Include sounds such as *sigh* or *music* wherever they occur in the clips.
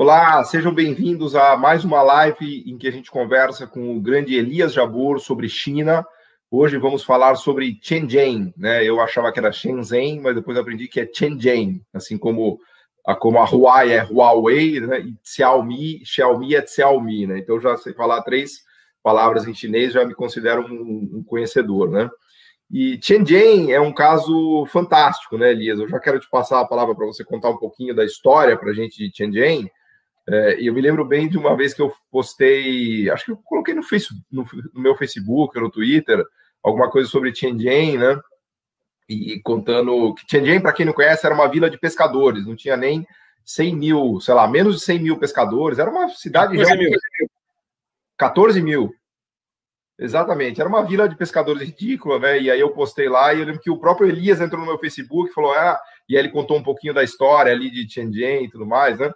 Olá, sejam bem-vindos a mais uma live em que a gente conversa com o grande Elias Jabor sobre China. Hoje vamos falar sobre Shenzhen, né? Eu achava que era Shenzhen, mas depois aprendi que é Shenzhen, assim como a, como a Huawei é Huawei, né? E Xiaomi, Xiaomi é Xiaomi, né? Então já sei falar três palavras em chinês, já me considero um, um conhecedor, né? E Shenzhen é um caso fantástico, né, Elias? Eu já quero te passar a palavra para você contar um pouquinho da história para a gente de Shenzhen, é, e eu me lembro bem de uma vez que eu postei, acho que eu coloquei no, Facebook, no, no meu Facebook, no Twitter, alguma coisa sobre Tianjin, né? E contando que Tianjin, para quem não conhece, era uma vila de pescadores, não tinha nem 100 mil, sei lá, menos de 100 mil pescadores, era uma cidade 14 mil. 14 mil. Exatamente, era uma vila de pescadores ridícula, né? E aí eu postei lá e eu lembro que o próprio Elias entrou no meu Facebook e falou: Ah, e aí ele contou um pouquinho da história ali de Tianjin e tudo mais, né?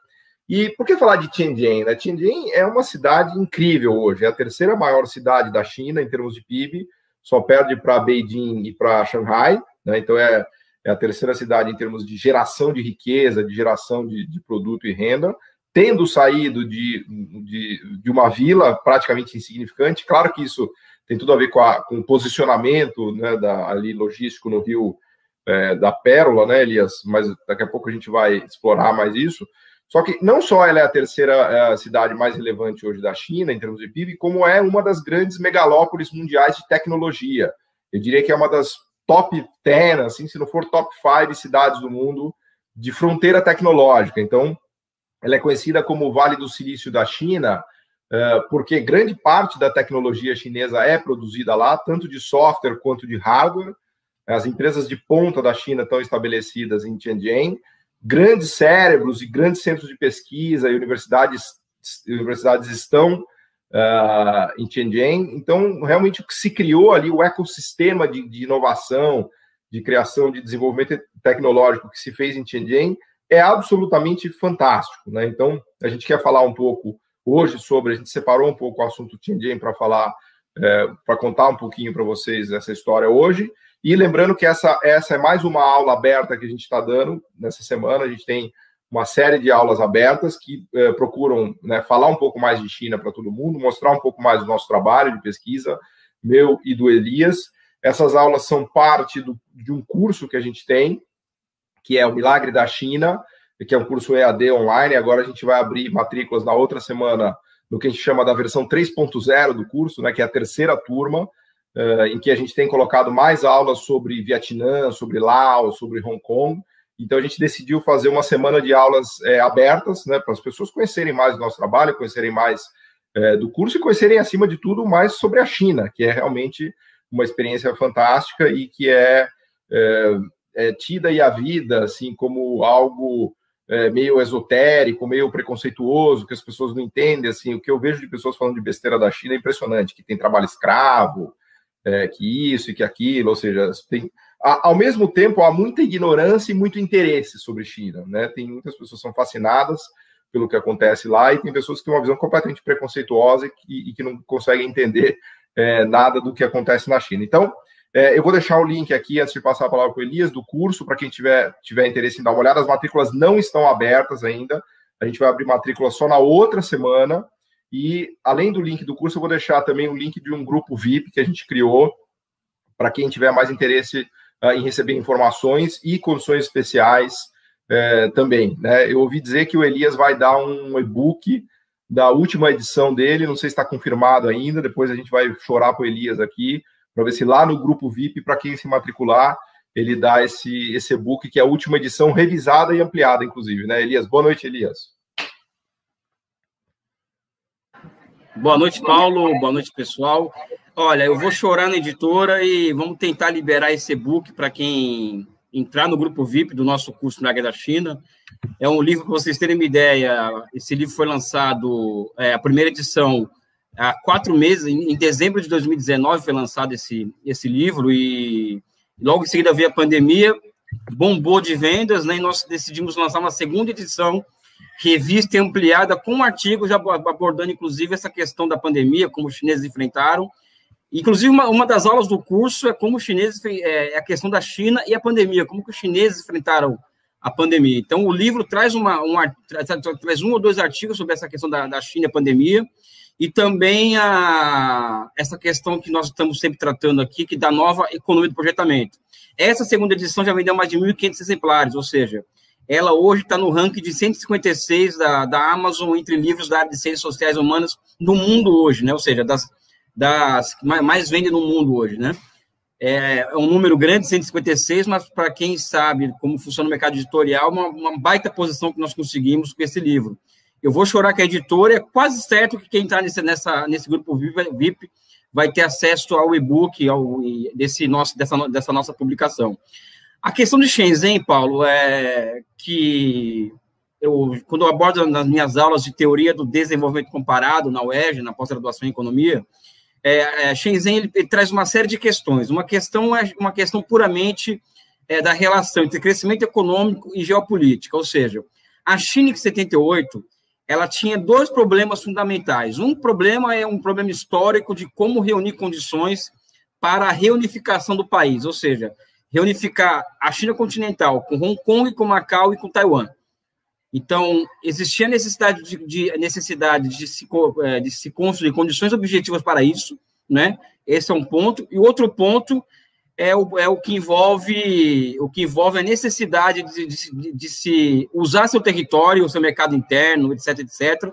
E por que falar de Tianjin? Né? Tianjin é uma cidade incrível hoje, é a terceira maior cidade da China em termos de PIB, só perde para Beijing e para Shanghai, né? então é, é, a terceira cidade em termos de geração de riqueza, de geração de, de produto e renda, tendo saído de, de, de, uma vila praticamente insignificante. Claro que isso tem tudo a ver com, a, com o posicionamento né, da, ali logístico no rio é, da Pérola, né, Elias? Mas daqui a pouco a gente vai explorar mais isso. Só que não só ela é a terceira é, cidade mais relevante hoje da China, em termos de PIB, como é uma das grandes megalópolis mundiais de tecnologia. Eu diria que é uma das top 10, assim, se não for top 5 cidades do mundo de fronteira tecnológica. Então, ela é conhecida como o Vale do Silício da China, é, porque grande parte da tecnologia chinesa é produzida lá, tanto de software quanto de hardware. As empresas de ponta da China estão estabelecidas em Tianjin grandes cérebros e grandes centros de pesquisa e universidades, universidades estão uh, em Tianjin. Então, realmente, o que se criou ali, o ecossistema de, de, inovação, de criação, de desenvolvimento tecnológico que se fez em Tianjin é absolutamente fantástico. Né? Então, a gente quer falar um pouco hoje sobre, a gente separou um pouco o assunto Tianjin para falar, é, para contar um pouquinho para vocês essa história hoje. E lembrando que essa, essa é mais uma aula aberta que a gente está dando nessa semana. A gente tem uma série de aulas abertas que eh, procuram né, falar um pouco mais de China para todo mundo, mostrar um pouco mais do nosso trabalho de pesquisa, meu e do Elias. Essas aulas são parte do, de um curso que a gente tem, que é o Milagre da China, que é um curso EAD online. Agora a gente vai abrir matrículas na outra semana no que a gente chama da versão 3.0 do curso, né, que é a terceira turma uh, em que a gente tem colocado mais aulas sobre Vietnã, sobre Laos, sobre Hong Kong. Então, a gente decidiu fazer uma semana de aulas é, abertas, né, para as pessoas conhecerem mais do nosso trabalho, conhecerem mais é, do curso e conhecerem, acima de tudo, mais sobre a China, que é realmente uma experiência fantástica e que é, é, é tida e a vida, assim, como algo meio esotérico, meio preconceituoso, que as pessoas não entendem, assim, o que eu vejo de pessoas falando de besteira da China é impressionante, que tem trabalho escravo, é, que isso e que aquilo, ou seja, tem, ao mesmo tempo há muita ignorância e muito interesse sobre China, né? Tem muitas pessoas que são fascinadas pelo que acontece lá e tem pessoas que têm uma visão completamente preconceituosa e que, e que não conseguem entender é, nada do que acontece na China. Então, é, eu vou deixar o link aqui antes de passar a palavra para o Elias do curso para quem tiver, tiver interesse em dar uma olhada. As matrículas não estão abertas ainda. A gente vai abrir matrícula só na outra semana. E além do link do curso, eu vou deixar também o link de um grupo VIP que a gente criou para quem tiver mais interesse uh, em receber informações e condições especiais uh, também. Né? Eu ouvi dizer que o Elias vai dar um e-book da última edição dele, não sei se está confirmado ainda, depois a gente vai chorar para o Elias aqui, para ver se lá no grupo VIP, para quem se matricular, ele dá esse, esse e-book, que é a última edição revisada e ampliada, inclusive, né, Elias? Boa noite, Elias. Boa noite, Paulo. Boa noite, pessoal. Olha, eu vou chorar na editora e vamos tentar liberar esse e-book para quem entrar no grupo VIP do nosso curso na Guerra da China. É um livro, para vocês terem uma ideia, esse livro foi lançado, é, a primeira edição, há quatro meses, em, dezembro de 2019 foi lançado esse, esse livro e logo em seguida veio a pandemia, bombou de vendas, né, e nós decidimos lançar uma segunda edição revista ampliada com artigos abordando, inclusive, essa questão da pandemia, como os chineses enfrentaram. Inclusive, uma, uma das aulas do curso é como os chineses, é, é a questão da China e a pandemia, como que os chineses enfrentaram a pandemia. Então, o livro traz, uma, um, traz um ou dois artigos sobre essa questão da, da China e a pandemia, e também a, essa questão que nós estamos sempre tratando aqui, que da nova economia do projetamento. Essa segunda edição já vendeu mais de 1.500 exemplares, ou seja, ela hoje está no ranking de 156 da, da Amazon entre livros da área de ciências sociais humanas no mundo hoje, né? Ou seja, das, das que mais, vendem no mundo hoje, né? É, é um número grande, 156, mas para quem sabe como funciona o mercado editorial, uma, uma baita posição que nós conseguimos com esse livro. Eu vou chorar que a editora é quase certo que quem está nesse, nessa, nesse grupo VIP vai ter acesso ao e-book ao, desse nosso, dessa, dessa nossa publicação. A questão de Shenzhen, Paulo, é que eu, quando eu abordo nas minhas aulas de teoria do desenvolvimento comparado na UERJ, na pós-graduação em economia, é, é, Shenzhen ele, ele, traz uma série de questões. Uma questão é uma questão puramente é, da relação entre crescimento econômico e geopolítica, ou seja, a China em 78 ela tinha dois problemas fundamentais. Um problema é um problema histórico de como reunir condições para a reunificação do país, ou seja, reunificar a China continental com Hong Kong, com Macau e com Taiwan. Então, existia necessidade de, de necessidade de se, é, de se construir condições objetivas para isso, né? Esse é um ponto. E outro ponto é o, é o que envolve o que envolve a necessidade de, de, de se usar seu território, o seu mercado interno, etc, etc,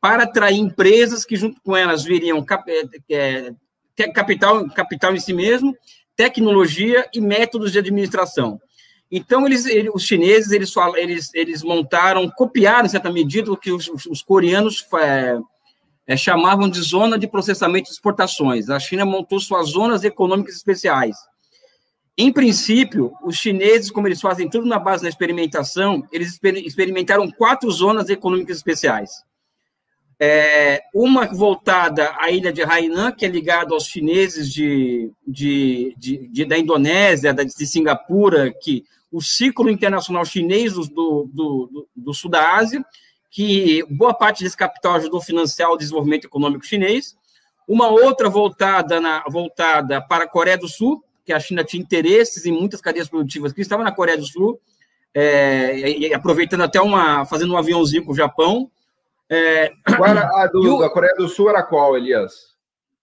para atrair empresas que junto com elas viriam cap, é, é, capital, capital em si mesmo, tecnologia e métodos de administração. Então, eles, eles, os chineses, eles, eles, eles montaram, copiaram, em certa medida, o que os, os coreanos é, é, chamavam de zona de processamento de exportações. A China montou suas zonas econômicas especiais. Em princípio, os chineses, como eles fazem tudo na base da experimentação, eles experimentaram quatro zonas econômicas especiais. É, uma voltada à ilha de Hainan, que é ligada aos chineses de, de, de, de da Indonésia, da, de Singapura, que o ciclo internacional chinês do, do, do, do, sul da Ásia, que boa parte desse capital ajudou a financiar o desenvolvimento econômico chinês. Uma outra voltada, na, voltada para a Coreia do Sul, que a China tinha interesses em muitas cadeias produtivas que estavam na Coreia do Sul, é, aproveitando até uma, fazendo um aviãozinho com o Japão. É, a do, da Coreia do Sul era qual, Elias?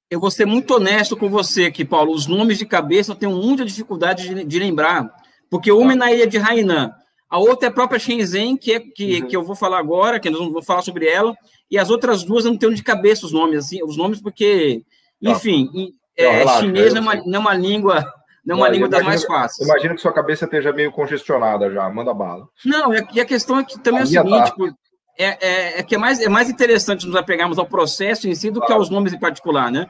Eu vou ser muito honesto com você aqui, Paulo. Os nomes de cabeça eu tenho muita dificuldade de, de lembrar. Porque uma é na ilha de Hainan, a outra é a própria Shenzhen, que, é, que, uhum. que eu vou falar agora, que nós vamos falar sobre ela, e as outras duas eu não tenho de cabeça os nomes, assim, os nomes porque, tá. enfim, é, relaxa, chinês não é, uma, não é uma língua não é uma língua das mais fáceis. Imagino que sua cabeça esteja meio congestionada já, manda bala. Não, e a questão é que também a é o seguinte, tá. É, é, é, que é mais, é mais interessante nos apegarmos ao processo em si do que aos nomes em particular, né?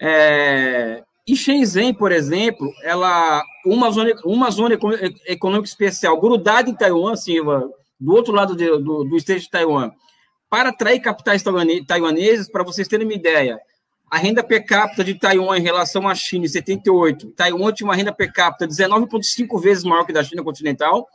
É, e Shenzhen, por exemplo, ela uma zona, uma zona econômica especial grudada em Taiwan, assim, do outro lado de, do, do estreito de Taiwan, para atrair capitais taiwaneses, para vocês terem uma ideia, a renda per capita de Taiwan em relação à China em 78, Taiwan tinha uma renda per capita 19,5 vezes maior que a da China continental,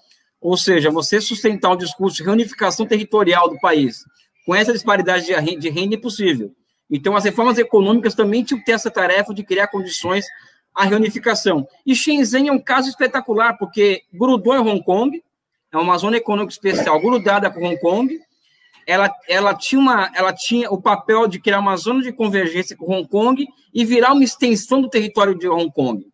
ou seja, você sustentar um discurso de reunificação territorial do país com essa disparidade de renda é impossível. Então, as reformas econômicas também tinham que ter essa tarefa de criar condições à reunificação. E Shenzhen é um caso espetacular, porque grudou em Hong Kong, é uma zona econômica especial grudada com Hong Kong, ela, ela, tinha uma, ela tinha o papel de criar uma zona de convergência com Hong Kong e virar uma extensão do território de Hong Kong,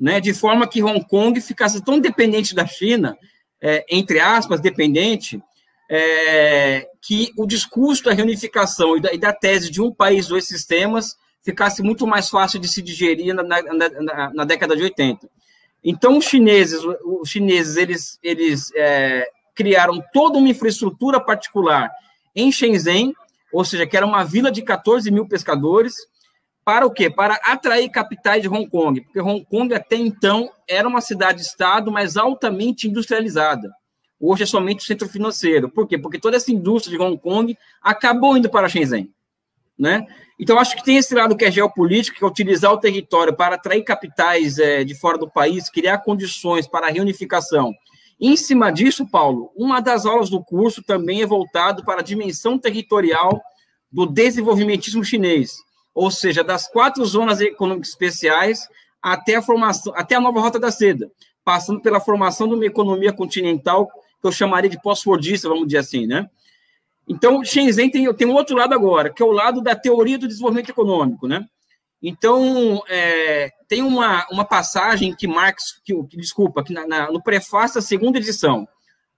né? de forma que Hong Kong ficasse tão dependente da China, é, entre aspas, dependente, é, que o discurso da reunificação e da, e da, tese de um país, dois sistemas, ficasse muito mais fácil de se digerir na, na, na, na década de 80. Então, os chineses, os chineses eles, eles é, criaram toda uma infraestrutura particular em Shenzhen, ou seja, que era uma vila de 14 mil pescadores, para o quê? Para atrair capitais de Hong Kong, porque Hong Kong até então era uma cidade-estado, mas altamente industrializada. Hoje é somente o centro financeiro. Por quê? Porque toda essa indústria de Hong Kong acabou indo para Shenzhen. Né? Então, acho que tem esse lado que é geopolítico, que é utilizar o território para atrair capitais é, de fora do país, criar condições para a reunificação. em cima disso, Paulo, uma das aulas do curso também é voltado para a dimensão territorial do desenvolvimentismo chinês, ou seja, das quatro zonas econômicas especiais até a formação, até a nova rota da seda, passando pela formação de uma economia continental que eu chamaria de pós-fordista, vamos dizer assim, né? Então, Shenzhen tem, tem um outro lado agora, que é o lado da teoria do desenvolvimento econômico, né? Então, é, tem uma, uma passagem que Marx, que, que desculpa, que na, na, no prefácio da segunda edição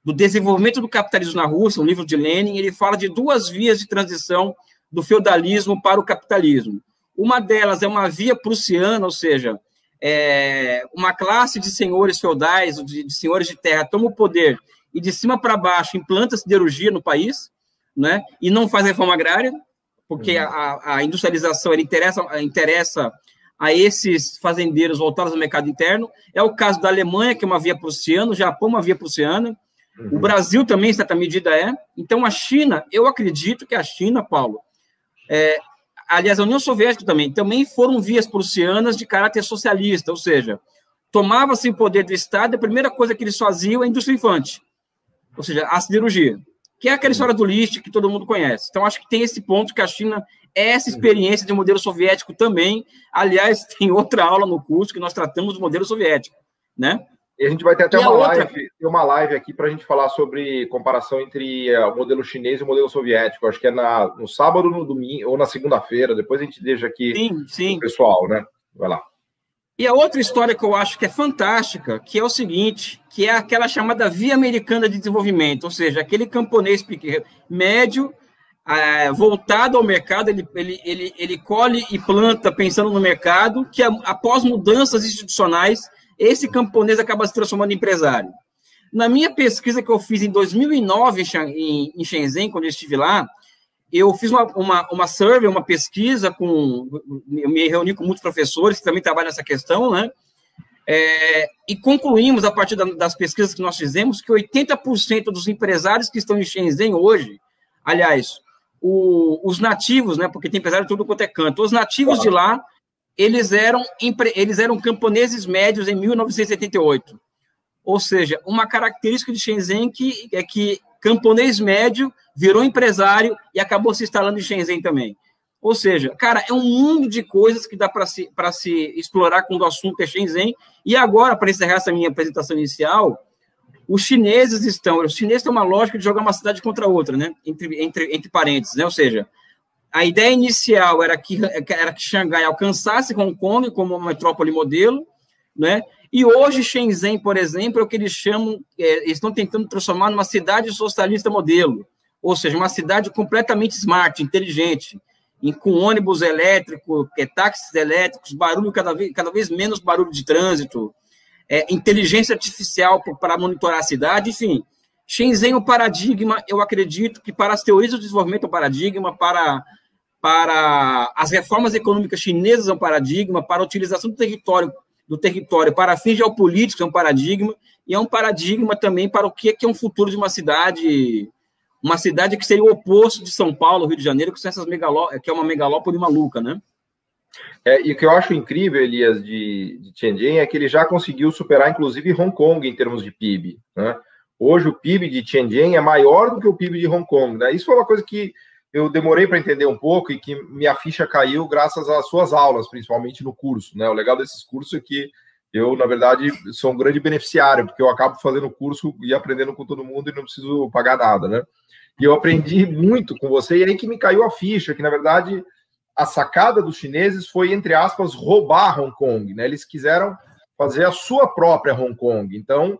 do Desenvolvimento do Capitalismo na Rússia, um livro de Lenin, ele fala de duas vias de transição do feudalismo para o capitalismo. Uma delas é uma via prussiana, ou seja, é, uma classe de senhores feudais, de, de senhores de terra, toma o poder e de cima para baixo implanta siderurgia no país, né? E não faz reforma agrária, porque uhum. a, a, industrialização ele interessa, interessa a esses fazendeiros voltados ao mercado interno. É o caso da Alemanha, que é uma via prussiana, o Japão, uma via prussiana. Uhum. O Brasil também, em certa medida, é. Então, a China, eu acredito que a China, Paulo, é, aliás, a União Soviética também, também foram vias prussianas de caráter socialista, ou seja, tomava-se o poder do Estado, a primeira coisa que eles faziam é a indústria infante, ou seja, a siderurgia, que é aquela história do lixo que todo mundo conhece. Então, acho que tem esse ponto que a China é essa experiência de modelo soviético também. Aliás, *laughs* tem outra aula no curso que nós tratamos do modelo soviético, né? E a gente vai ter até uma, outra... live, uma live aqui para a gente falar sobre comparação entre uh, o modelo chinês e o modelo soviético. Acho que é na, no sábado, no domingo ou na segunda-feira. Depois a gente deixa aqui sim, sim. pessoal, né? Vai lá. E a outra história que eu acho que é fantástica, que é o seguinte, que é aquela chamada Via Americana de Desenvolvimento, ou seja, aquele camponês pequeno, médio, uh, voltado ao mercado, ele, ele, ele, ele colhe e planta pensando no mercado, que após mudanças institucionais esse camponês acaba se transformando em empresário. Na minha pesquisa que eu fiz em 2009 em Shenzhen, quando eu estive lá, eu fiz uma, uma, uma survey, uma pesquisa com. Eu me reuni com muitos professores que também trabalham nessa questão, né? É, e concluímos, a partir das pesquisas que nós fizemos, que 80% dos empresários que estão em Shenzhen hoje, aliás, o, os nativos, né? Porque tem empresário tudo quanto é canto, os nativos de lá eles eram, eles eram camponeses médios em 1978. Ou seja, uma característica de Shenzhen que, é que camponês médio virou empresário e acabou se instalando em Shenzhen também. Ou seja, cara, é um mundo de coisas que dá para se, se explorar quando o assunto é Shenzhen. E agora, para encerrar essa minha apresentação inicial, os chineses estão. Os chineses têm uma lógica de jogar uma cidade contra outra, né? Entre, entre, entre parênteses, né? Ou seja, a ideia inicial era que, era que Xangai alcançasse Hong Kong como uma metrópole modelo, né? E hoje Shenzhen, por exemplo, é o que eles chamam, é, eles estão tentando transformar numa cidade socialista modelo, ou seja, uma cidade completamente smart, inteligente, em, com ônibus elétrico, é, táxis elétricos, barulho cada vez, cada vez menos barulho de trânsito, é, inteligência artificial para monitorar a cidade, enfim. Shenzhen é um paradigma, eu acredito que para as teorias do desenvolvimento é um paradigma, para para as reformas econômicas chinesas é um paradigma, para a utilização do território, do território para fins geopolíticos é um paradigma, e é um paradigma também para o que é um futuro de uma cidade, uma cidade que seria o oposto de São Paulo, Rio de Janeiro, que, são essas megaló que é uma megalópole maluca, né? É, e o que eu acho incrível, Elias, de, de Tianjin é que ele já conseguiu superar, inclusive, Hong Kong em termos de PIB. Né? Hoje, o PIB de Tianjin é maior do que o PIB de Hong Kong. Né? Isso foi uma coisa que eu demorei para entender um pouco e que minha ficha caiu graças às suas aulas, principalmente no curso. Né? O legal desses cursos é que eu, na verdade, sou um grande beneficiário, porque eu acabo fazendo curso e aprendendo com todo mundo e não preciso pagar nada, né? E eu aprendi muito com você, e aí que me caiu a ficha, que na verdade a sacada dos chineses foi, entre aspas, roubar Hong Kong, né? Eles quiseram fazer a sua própria Hong Kong. Então,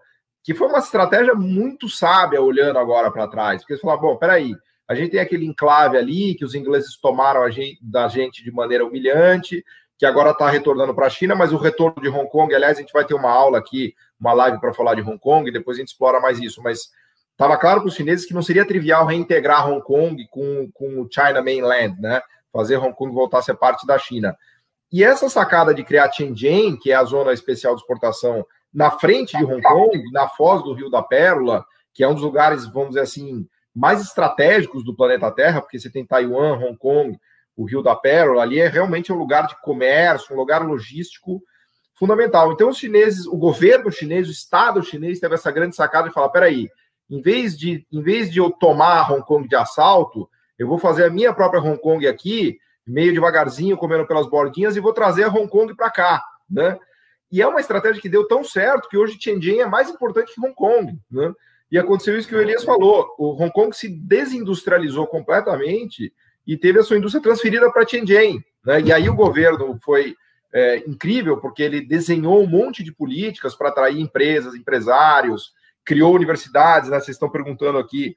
que foi uma estratégia muito sábia olhando agora para trás, porque eles falaram, bom, peraí, a gente tem aquele enclave ali que os ingleses tomaram gente, da gente de maneira humilhante, que agora está retornando para a China, mas o retorno de Hong Kong, aliás, a gente vai ter uma aula aqui, uma live para falar de Hong Kong, e depois a gente explora mais isso, mas estava claro para os chineses que não seria trivial reintegrar Hong Kong com, com o China Mainland, né? Fazer Hong Kong voltar a ser parte da China. E essa sacada de criar Tianjin, que é a zona especial de exportação, na frente de Hong Kong, na foz do Rio da Pérola, que é um dos lugares, vamos dizer assim, mais estratégicos do planeta Terra, porque você tem Taiwan, Hong Kong, o Rio da Pérola, ali é realmente um lugar de comércio, um lugar logístico fundamental. Então, os chineses, o governo chinês, o Estado chinês teve essa grande sacada de falar: peraí, em vez de, em vez de eu tomar Hong Kong de assalto, eu vou fazer a minha própria Hong Kong aqui, meio devagarzinho, comendo pelas bordinhas, e vou trazer a Hong Kong para cá, né? E é uma estratégia que deu tão certo que hoje Tianjin é mais importante que Hong Kong, né? E aconteceu isso que o Elias falou: o Hong Kong se desindustrializou completamente e teve a sua indústria transferida para Tianjin. Né? E aí o governo foi é, incrível, porque ele desenhou um monte de políticas para atrair empresas, empresários, criou universidades. Né? Vocês estão perguntando aqui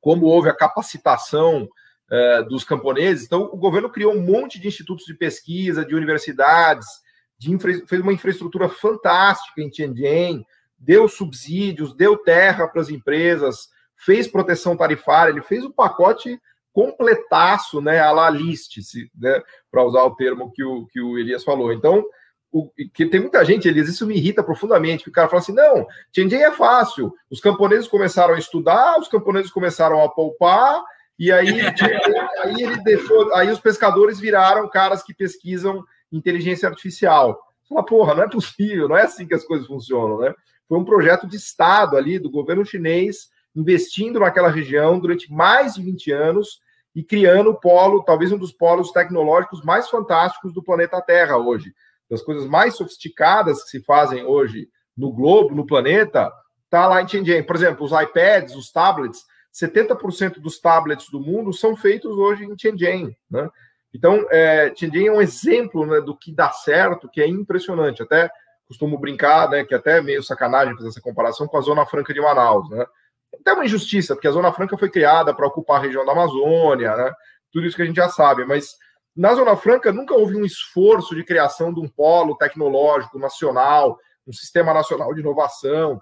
como houve a capacitação é, dos camponeses. Então, o governo criou um monte de institutos de pesquisa, de universidades, de infra... fez uma infraestrutura fantástica em Tianjin, deu subsídios, deu terra para as empresas, fez proteção tarifária, ele fez o um pacote completaço, né, a la liste, né, para usar o termo que o, que o Elias falou. Então, o, que tem muita gente, Elias, isso me irrita profundamente, que o cara fala assim, não, Tianjin é fácil, os camponeses começaram a estudar, os camponeses começaram a poupar, e aí, *laughs* aí ele deixou, aí os pescadores viraram caras que pesquisam inteligência artificial. Você fala, porra, não é possível, não é assim que as coisas funcionam, né? Foi um projeto de Estado ali, do governo chinês, investindo naquela região durante mais de 20 anos e criando o polo, talvez um dos polos tecnológicos mais fantásticos do planeta Terra hoje. Das coisas mais sofisticadas que se fazem hoje no globo, no planeta, está lá em Tianjin. Por exemplo, os iPads, os tablets, 70% dos tablets do mundo são feitos hoje em Tianjin. Né? Então, é, é um exemplo né, do que dá certo, que é impressionante. Até costumo brincar, né, que até meio sacanagem fazer essa comparação com a Zona Franca de Manaus. Né? até uma injustiça, porque a Zona Franca foi criada para ocupar a região da Amazônia, né? tudo isso que a gente já sabe, mas na Zona Franca nunca houve um esforço de criação de um polo tecnológico nacional, um sistema nacional de inovação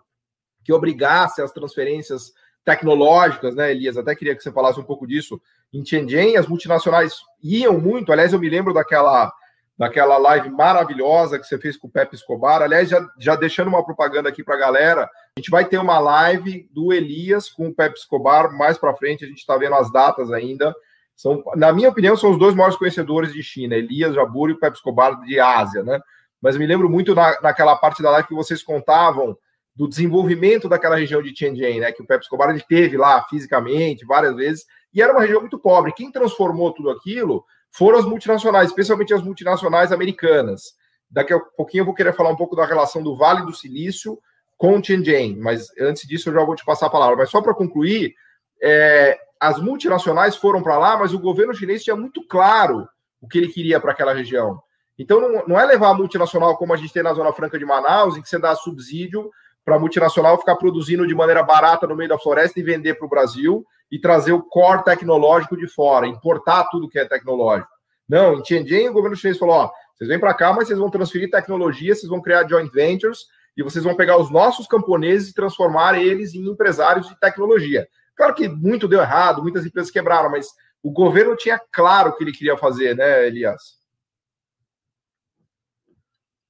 que obrigasse as transferências tecnológicas, né, Elias? Até queria que você falasse um pouco disso. Em Tianjin, as multinacionais iam muito, aliás, eu me lembro daquela daquela live maravilhosa que você fez com o Pepe Escobar. Aliás, já, já deixando uma propaganda aqui para a galera, a gente vai ter uma live do Elias com o Pepe Escobar mais para frente. A gente está vendo as datas ainda. São, na minha opinião, são os dois maiores conhecedores de China, Elias Jabur e o Pepe Escobar de Ásia, né? Mas me lembro muito na, naquela parte da live que vocês contavam do desenvolvimento daquela região de Tianjin, né? Que o Pepe Escobar ele teve lá fisicamente várias vezes e era uma região muito pobre. Quem transformou tudo aquilo foram as multinacionais, especialmente as multinacionais americanas. Daqui a pouquinho eu vou querer falar um pouco da relação do Vale do Silício com o Tianjin, mas antes disso eu já vou te passar a palavra. Mas só para concluir, é, as multinacionais foram para lá, mas o governo chinês tinha muito claro o que ele queria para aquela região. Então não, não é levar a multinacional como a gente tem na Zona Franca de Manaus, em que você dá subsídio para a multinacional ficar produzindo de maneira barata no meio da floresta e vender para o Brasil e trazer o core tecnológico de fora, importar tudo que é tecnológico. Não, em Tianjin o governo chinês falou: ó, vocês vêm para cá, mas vocês vão transferir tecnologia, vocês vão criar joint ventures e vocês vão pegar os nossos camponeses e transformar eles em empresários de tecnologia. Claro que muito deu errado, muitas empresas quebraram, mas o governo tinha claro o que ele queria fazer, né, Elias?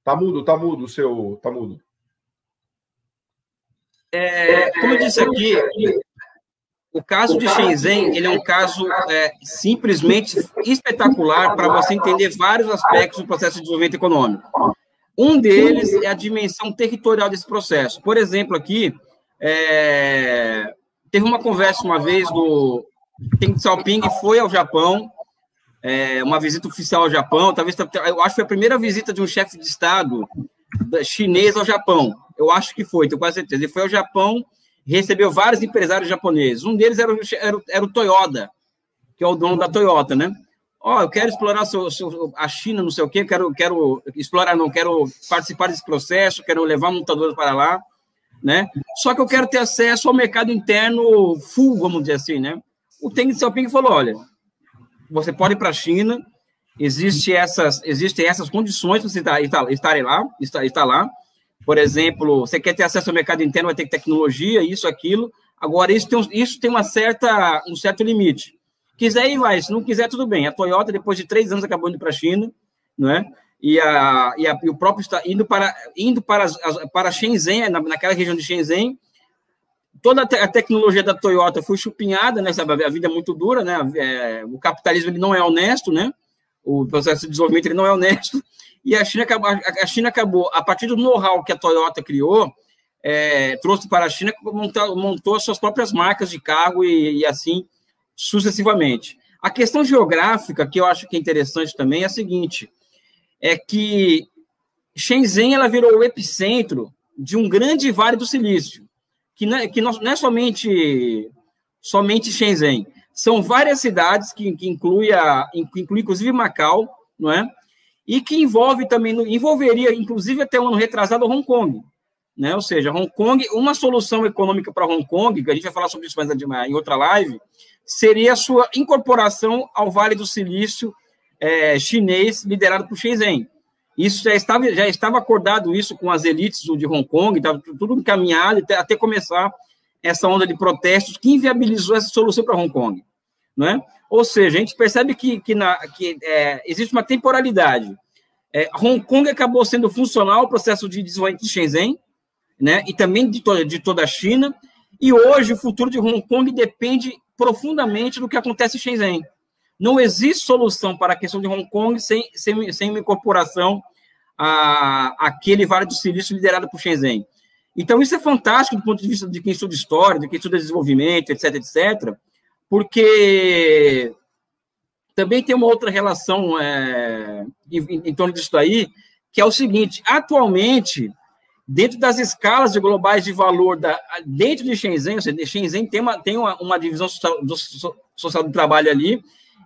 Tá mudo, tá mudo seu. Tá mudo. É, como eu disse aqui, o caso de Shenzhen ele é um caso é, simplesmente espetacular para você entender vários aspectos do processo de desenvolvimento econômico. Um deles é a dimensão territorial desse processo. Por exemplo, aqui, é, teve uma conversa uma vez do Deng Xiaoping foi ao Japão, é, uma visita oficial ao Japão, talvez, eu acho que foi a primeira visita de um chefe de Estado chinês ao Japão. Eu acho que foi, tenho quase certeza. Ele foi ao Japão recebeu vários empresários japoneses. Um deles era o, era, era o Toyota, que é o dono da Toyota, né? Ó, oh, eu quero explorar seu, seu, a China, não sei o quê, quero, quero explorar, não, quero participar desse processo, quero levar montadores para lá, né? Só que eu quero ter acesso ao mercado interno full, vamos dizer assim, né? O Teng Xiaoping falou, olha, você pode ir para a China, existe essas, existem essas condições para você estar, estar, estar lá, estar, estar lá, por exemplo, você quer ter acesso ao mercado interno, vai ter tecnologia, isso, aquilo. Agora, isso tem, um, isso tem uma certa, um certo limite. Quiser ir, vai. Se não quiser, tudo bem. A Toyota, depois de três anos, acabou indo para a China, não é? E, a, e, a, e o próprio está indo para indo para, para Shenzhen, na, naquela região de Shenzhen. Toda a, te, a tecnologia da Toyota foi chupinhada, né? Sabe? A vida é muito dura, né? É, o capitalismo ele não é honesto, né? O processo de desenvolvimento ele não é honesto. E a China acabou, a China acabou a partir do know-how que a Toyota criou, é, trouxe para a China, montou, montou suas próprias marcas de carro e, e, assim sucessivamente. A questão geográfica, que eu acho que é interessante também, é a seguinte: é que Shenzhen ela virou o epicentro de um grande vale do silício. que não é, que não, não é somente, somente Shenzhen, são várias cidades que, que inclui, a, inclui inclusive Macau, não é? E que envolve também, envolveria inclusive até o ano retrasado Hong Kong, né? Ou seja, Hong Kong, uma solução econômica para Hong Kong, que a gente vai falar sobre isso mais em outra live, seria a sua incorporação ao Vale do Silício é, chinês liderado por Shenzhen. Isso já estava, já estava acordado isso com as elites de Hong Kong, estava tudo encaminhado até, até começar essa onda de protestos que inviabilizou essa solução para Hong Kong. Né? Ou seja, a gente percebe que, que, na, que é, existe uma temporalidade. É, Hong Kong acabou sendo funcional ao processo de desenvolvimento de Shenzhen, né? e também de, to de toda a China, e hoje o futuro de Hong Kong depende profundamente do que acontece em Shenzhen. Não existe solução para a questão de Hong Kong sem, sem, sem uma incorporação a, aquele Vale do Silício liderado por Shenzhen. Então, isso é fantástico do ponto de vista de quem estuda história, de quem estuda desenvolvimento, etc, etc, porque também tem uma outra relação é, em, em torno disso aí, que é o seguinte: atualmente, dentro das escalas de globais de valor da, dentro de Shenzhen, ou seja, Shenzhen tem uma, tem uma, uma divisão social do, social do trabalho ali,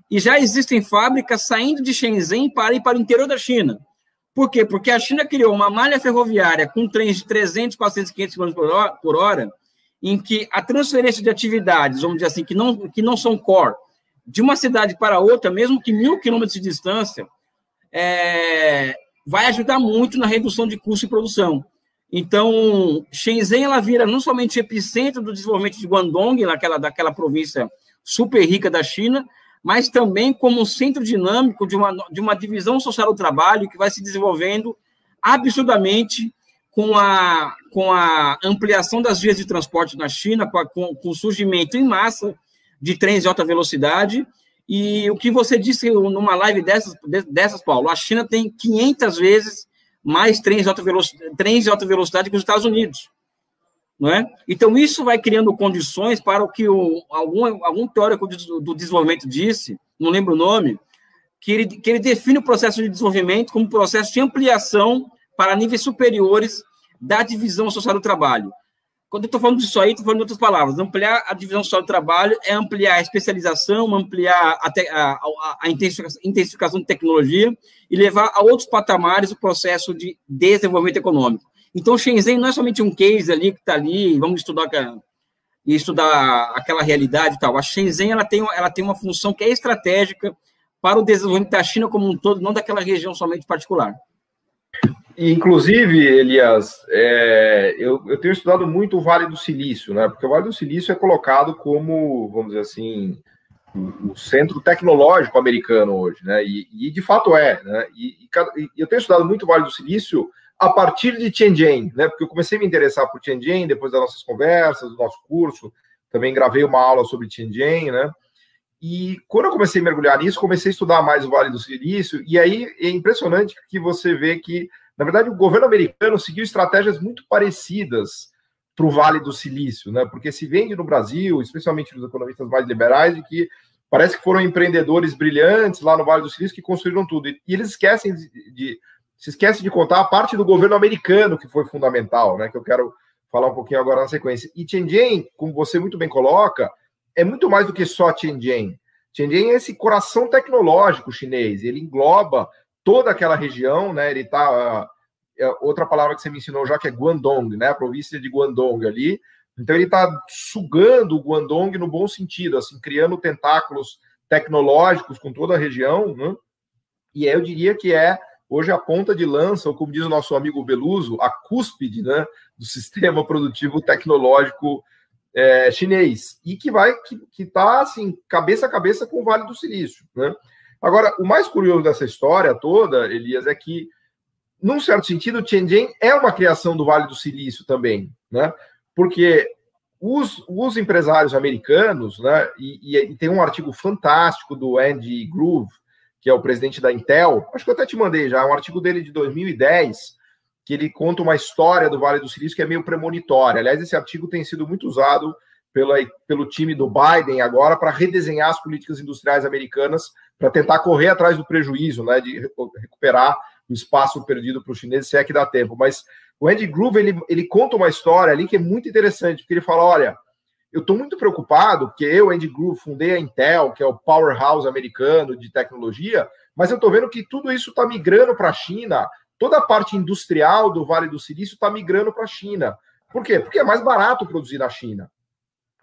e já existem fábricas saindo de Shenzhen para ir para o interior da China. Por quê? Porque a China criou uma malha ferroviária com trens de 300, 400, 500 km por hora, em que a transferência de atividades, vamos dizer assim, que não, que não são core, de uma cidade para outra, mesmo que mil quilômetros de distância, é, vai ajudar muito na redução de custo de produção. Então, Shenzhen ela vira não somente epicentro do desenvolvimento de Guangdong, naquela, daquela província super rica da China, mas também como um centro dinâmico de uma, de uma divisão social do trabalho que vai se desenvolvendo absurdamente com a, com a ampliação das vias de transporte na China, com, a, com, com o surgimento em massa de trens de alta velocidade. E o que você disse numa live dessas, dessas Paulo, a China tem 500 vezes mais trens de alta velocidade, trens de alta velocidade que os Estados Unidos. Não é? Então, isso vai criando condições para o que o, algum, algum teórico do, do desenvolvimento disse, não lembro o nome, que ele, que ele define o processo de desenvolvimento como processo de ampliação para níveis superiores da divisão social do trabalho. Quando eu estou falando disso aí, estou falando de outras palavras. Ampliar a divisão social do trabalho é ampliar a especialização, ampliar a, te, a, a, a intensificação, de tecnologia e levar a outros patamares o processo de desenvolvimento econômico. Então, Shenzhen não é somente um case ali que está ali, vamos estudar e estudar aquela realidade e tal. A Shenzhen ela tem, ela tem uma função que é estratégica para o desenvolvimento da China como um todo, não daquela região somente particular. Inclusive, Elias, é, eu, eu, tenho estudado muito o Vale do Silício, né? Porque o Vale do Silício é colocado como, vamos dizer assim, o, centro tecnológico americano hoje, né? E, e de fato é, né? E, e, eu tenho estudado muito o Vale do Silício a partir de Tianjin, né? Porque eu comecei a me interessar por Tianjin depois das nossas conversas, do nosso curso. Também gravei uma aula sobre Tianjin, né? E quando eu comecei a mergulhar nisso, comecei a estudar mais o Vale do Silício. E aí é impressionante que você vê que, na verdade, o governo americano seguiu estratégias muito parecidas para o Vale do Silício, né? Porque se vende no Brasil, especialmente dos economistas mais liberais, de que parece que foram empreendedores brilhantes lá no Vale do Silício que construíram tudo. E, eles esquecem de, de se esquece de contar a parte do governo americano que foi fundamental, né? Que eu quero falar um pouquinho agora na sequência. E Tianjin, como você muito bem coloca, é muito mais do que só Tianjin. Tianjin é esse coração tecnológico chinês. Ele engloba toda aquela região, né? Ele está é outra palavra que você me ensinou já que é Guangdong, né? A província de Guangdong ali. Então ele está sugando o Guangdong no bom sentido, assim, criando tentáculos tecnológicos com toda a região, né? E eu diria que é hoje a ponta de lança, ou como diz o nosso amigo Beluso, a cúspide né, do sistema produtivo tecnológico é, chinês, e que vai, que está assim, cabeça a cabeça com o Vale do Silício. Né? Agora, o mais curioso dessa história toda, Elias, é que, num certo sentido, Tianjin é uma criação do Vale do Silício também, né? Porque os, os empresários americanos, né, e, e, tem um artigo fantástico do Andy Groove, que é o presidente da Intel, acho que eu até te mandei já, um artigo dele de 2010, que ele conta uma história do Vale do Silício que é meio premonitória. Aliás, esse artigo tem sido muito usado pela, pelo time do Biden agora para redesenhar as políticas industriais americanas para tentar correr atrás do prejuízo, né, de recuperar o espaço perdido para os chineses, se é que dá tempo. Mas o Andy Groove ele, ele conta uma história ali que é muito interessante, porque ele fala: olha, eu estou muito preocupado, porque eu, Andy Groove, fundei a Intel, que é o powerhouse americano de tecnologia, mas eu estou vendo que tudo isso está migrando para a China, toda a parte industrial do Vale do Silício está migrando para a China. Por quê? Porque é mais barato produzir na China.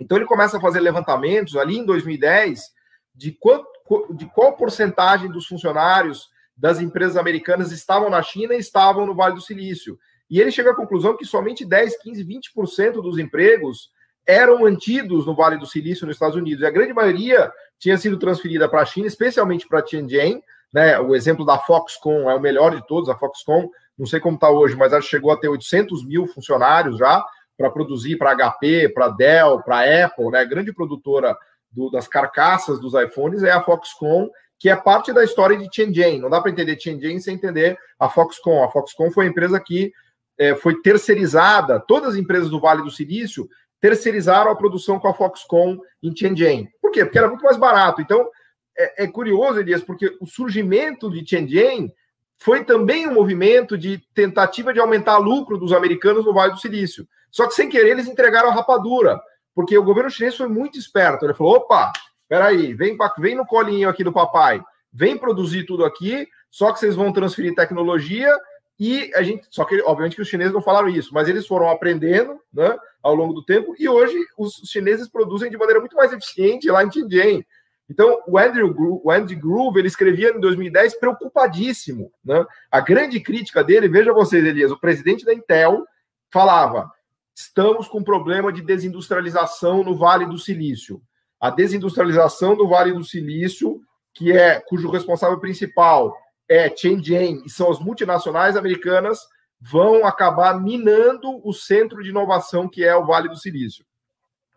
Então ele começa a fazer levantamentos ali em 2010 de, quanto, de qual porcentagem dos funcionários das empresas americanas estavam na China e estavam no Vale do Silício. E ele chega à conclusão que somente 10, 15, 20% dos empregos eram mantidos no Vale do Silício nos Estados Unidos. E a grande maioria tinha sido transferida para a China, especialmente para Tianjin. Né? O exemplo da Foxconn é o melhor de todos. A Foxconn, não sei como está hoje, mas ela chegou a ter 800 mil funcionários já para produzir para HP, para Dell, para Apple, né? grande produtora do, das carcaças dos iPhones é a Foxconn, que é parte da história de Tianjin. Não dá para entender Tianjin sem entender a Foxconn. A Foxconn foi a empresa que é, foi terceirizada, todas as empresas do Vale do Silício terceirizaram a produção com a Foxconn em Tianjin. Por quê? Porque era muito mais barato. Então, é, é curioso, Elias, porque o surgimento de Tianjin foi também um movimento de tentativa de aumentar o lucro dos americanos no Vale do Silício. Só que, sem querer, eles entregaram a rapadura, porque o governo chinês foi muito esperto. Ele falou: opa, peraí, vem, vem no colinho aqui do papai, vem produzir tudo aqui, só que vocês vão transferir tecnologia e a gente, só que obviamente que os chineses não falaram isso, mas eles foram aprendendo, né, ao longo do tempo e hoje os chineses produzem de maneira muito mais eficiente lá em Tianjin. Então, o Andrew o Andy Groove, ele escrevia em 2010 preocupadíssimo, né? A grande crítica dele, veja vocês, Elias, o presidente da Intel falava: "Estamos com problema de desindustrialização no Vale do Silício. A desindustrialização do Vale do Silício, que é cujo responsável principal é Tianjin e são as multinacionais americanas vão acabar minando o centro de inovação que é o Vale do Silício.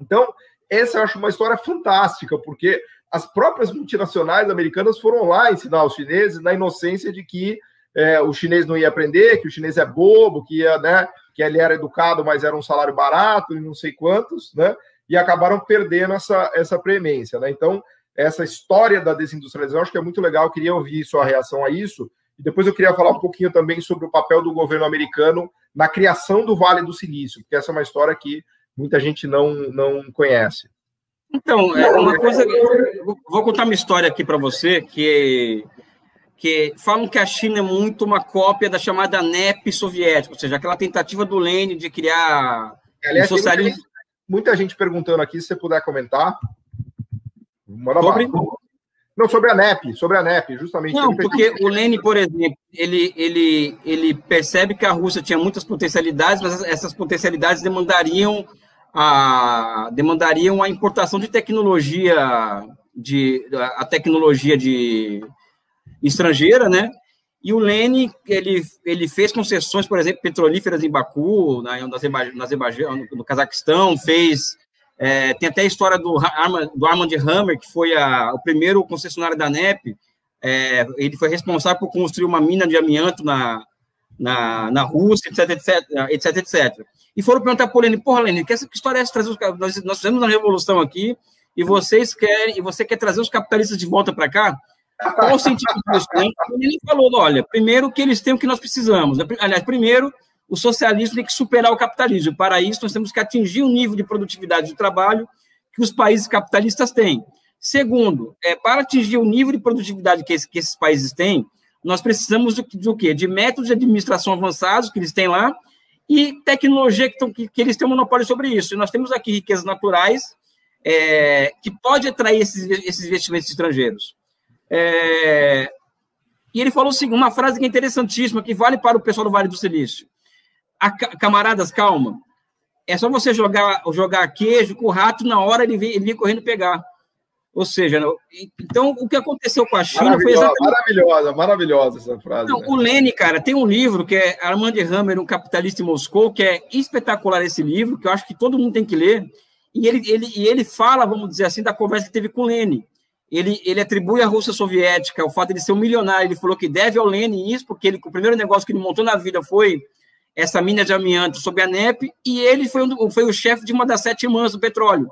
Então, essa eu acho uma história fantástica, porque as próprias multinacionais americanas foram lá ensinar os chineses na inocência de que é, o chinês não ia aprender, que o chinês é bobo, que ia, né, que ele era educado, mas era um salário barato e não sei quantos, né? E acabaram perdendo essa, essa né? Então, essa história da desindustrialização, acho que é muito legal, queria ouvir sua reação a isso. E depois eu queria falar um pouquinho também sobre o papel do governo americano na criação do Vale do Silício, porque essa é uma história que muita gente não, não conhece. Então, é uma coisa. Vou contar uma história aqui para você que que falam que a China é muito uma cópia da chamada NEP soviética, ou seja, aquela tentativa do Lenin de criar Aliás, um socialismo. Muita gente, muita gente perguntando aqui, se você puder comentar. Manda sobre... Não, sobre a NEP, sobre a NEP, justamente. Não, porque o Lênin, por exemplo, ele, ele, ele percebe que a Rússia tinha muitas potencialidades, mas essas potencialidades demandariam a, demandariam a importação de tecnologia, de, a tecnologia de estrangeira, né? E o Lênin, ele, ele fez concessões, por exemplo, petrolíferas em Baku, na, na Azerbaijão, no, Cazaquistão, fez é, tem até a história do, do Armand Hammer, que foi a, o primeiro concessionário da NEP. É, ele foi responsável por construir uma mina de amianto na, na, na Rússia, etc, etc, etc, etc. E foram perguntar para o Lenin, porra, Lenin, que essa história é essa? Trazer os, nós, nós fizemos uma revolução aqui e vocês querem, e você quer trazer os capitalistas de volta para cá? Qual o sentido disso? Ele falou, olha, primeiro que eles têm o que nós precisamos. Aliás, primeiro, o socialismo tem que superar o capitalismo. Para isso, nós temos que atingir um nível de produtividade de trabalho que os países capitalistas têm. Segundo, é, para atingir o nível de produtividade que, esse, que esses países têm, nós precisamos do, do quê? De métodos de administração avançados que eles têm lá e tecnologia que, tão, que, que eles têm um monopólio sobre isso. E nós temos aqui riquezas naturais é, que pode atrair esses, esses investimentos estrangeiros. É, e ele falou assim, uma frase que é interessantíssima, que vale para o pessoal do Vale do Silício a, camaradas, calma. É só você jogar, jogar queijo com o rato, na hora ele vem, ele vem correndo pegar. Ou seja, então o que aconteceu com a China foi exatamente. Maravilhosa, maravilhosa essa frase. Não, né? O Lene, cara, tem um livro que é Armand Hammer, um capitalista em Moscou, que é espetacular esse livro, que eu acho que todo mundo tem que ler. E ele, ele, e ele fala, vamos dizer assim, da conversa que teve com o Lene. Ele, ele atribui à Rússia Soviética o fato de ser um milionário. Ele falou que deve ao Lenin isso, porque ele, o primeiro negócio que ele montou na vida foi essa mina de amianto sob a NEP, e ele foi, um, foi o chefe de uma das sete irmãs do petróleo.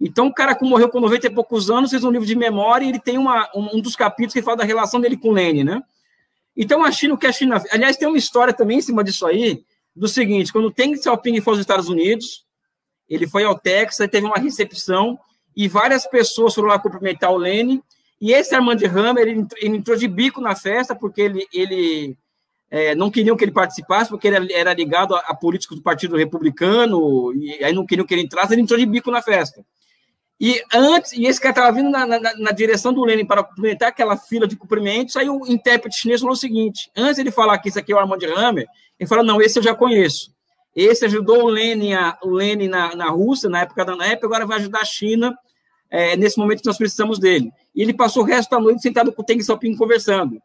Então, o cara que morreu com 90 e poucos anos, fez um livro de memória, e ele tem uma, um, dos capítulos que fala da relação dele com Lênin, né? Então, a China, o que a China... Aliás, tem uma história também em cima disso aí, do seguinte: quando o Deng Xiaoping foi aos Estados Unidos, ele foi ao Texas, teve uma recepção e várias pessoas foram lá cumprimentar o Lênin. E esse Armand Hammer, ele, entrou de bico na festa, porque ele, ele é, não queriam que ele participasse, porque ele era ligado a, a políticos do Partido Republicano, e aí não queriam que ele entrasse, ele entrou de bico na festa. E antes, e esse cara estava vindo na, na, na, direção do Lenin para cumprimentar aquela fila de cumprimentos, aí o intérprete chinês falou o seguinte: antes ele falar que isso aqui é o Armand Hammer, ele falou: não, esse eu já conheço. Esse ajudou o Lenin, a, o Lenin na, na Rússia, na época da NEP, agora vai ajudar a China é, nesse momento que nós precisamos dele. E ele passou o resto da noite sentado com o Deng Xiaoping conversando.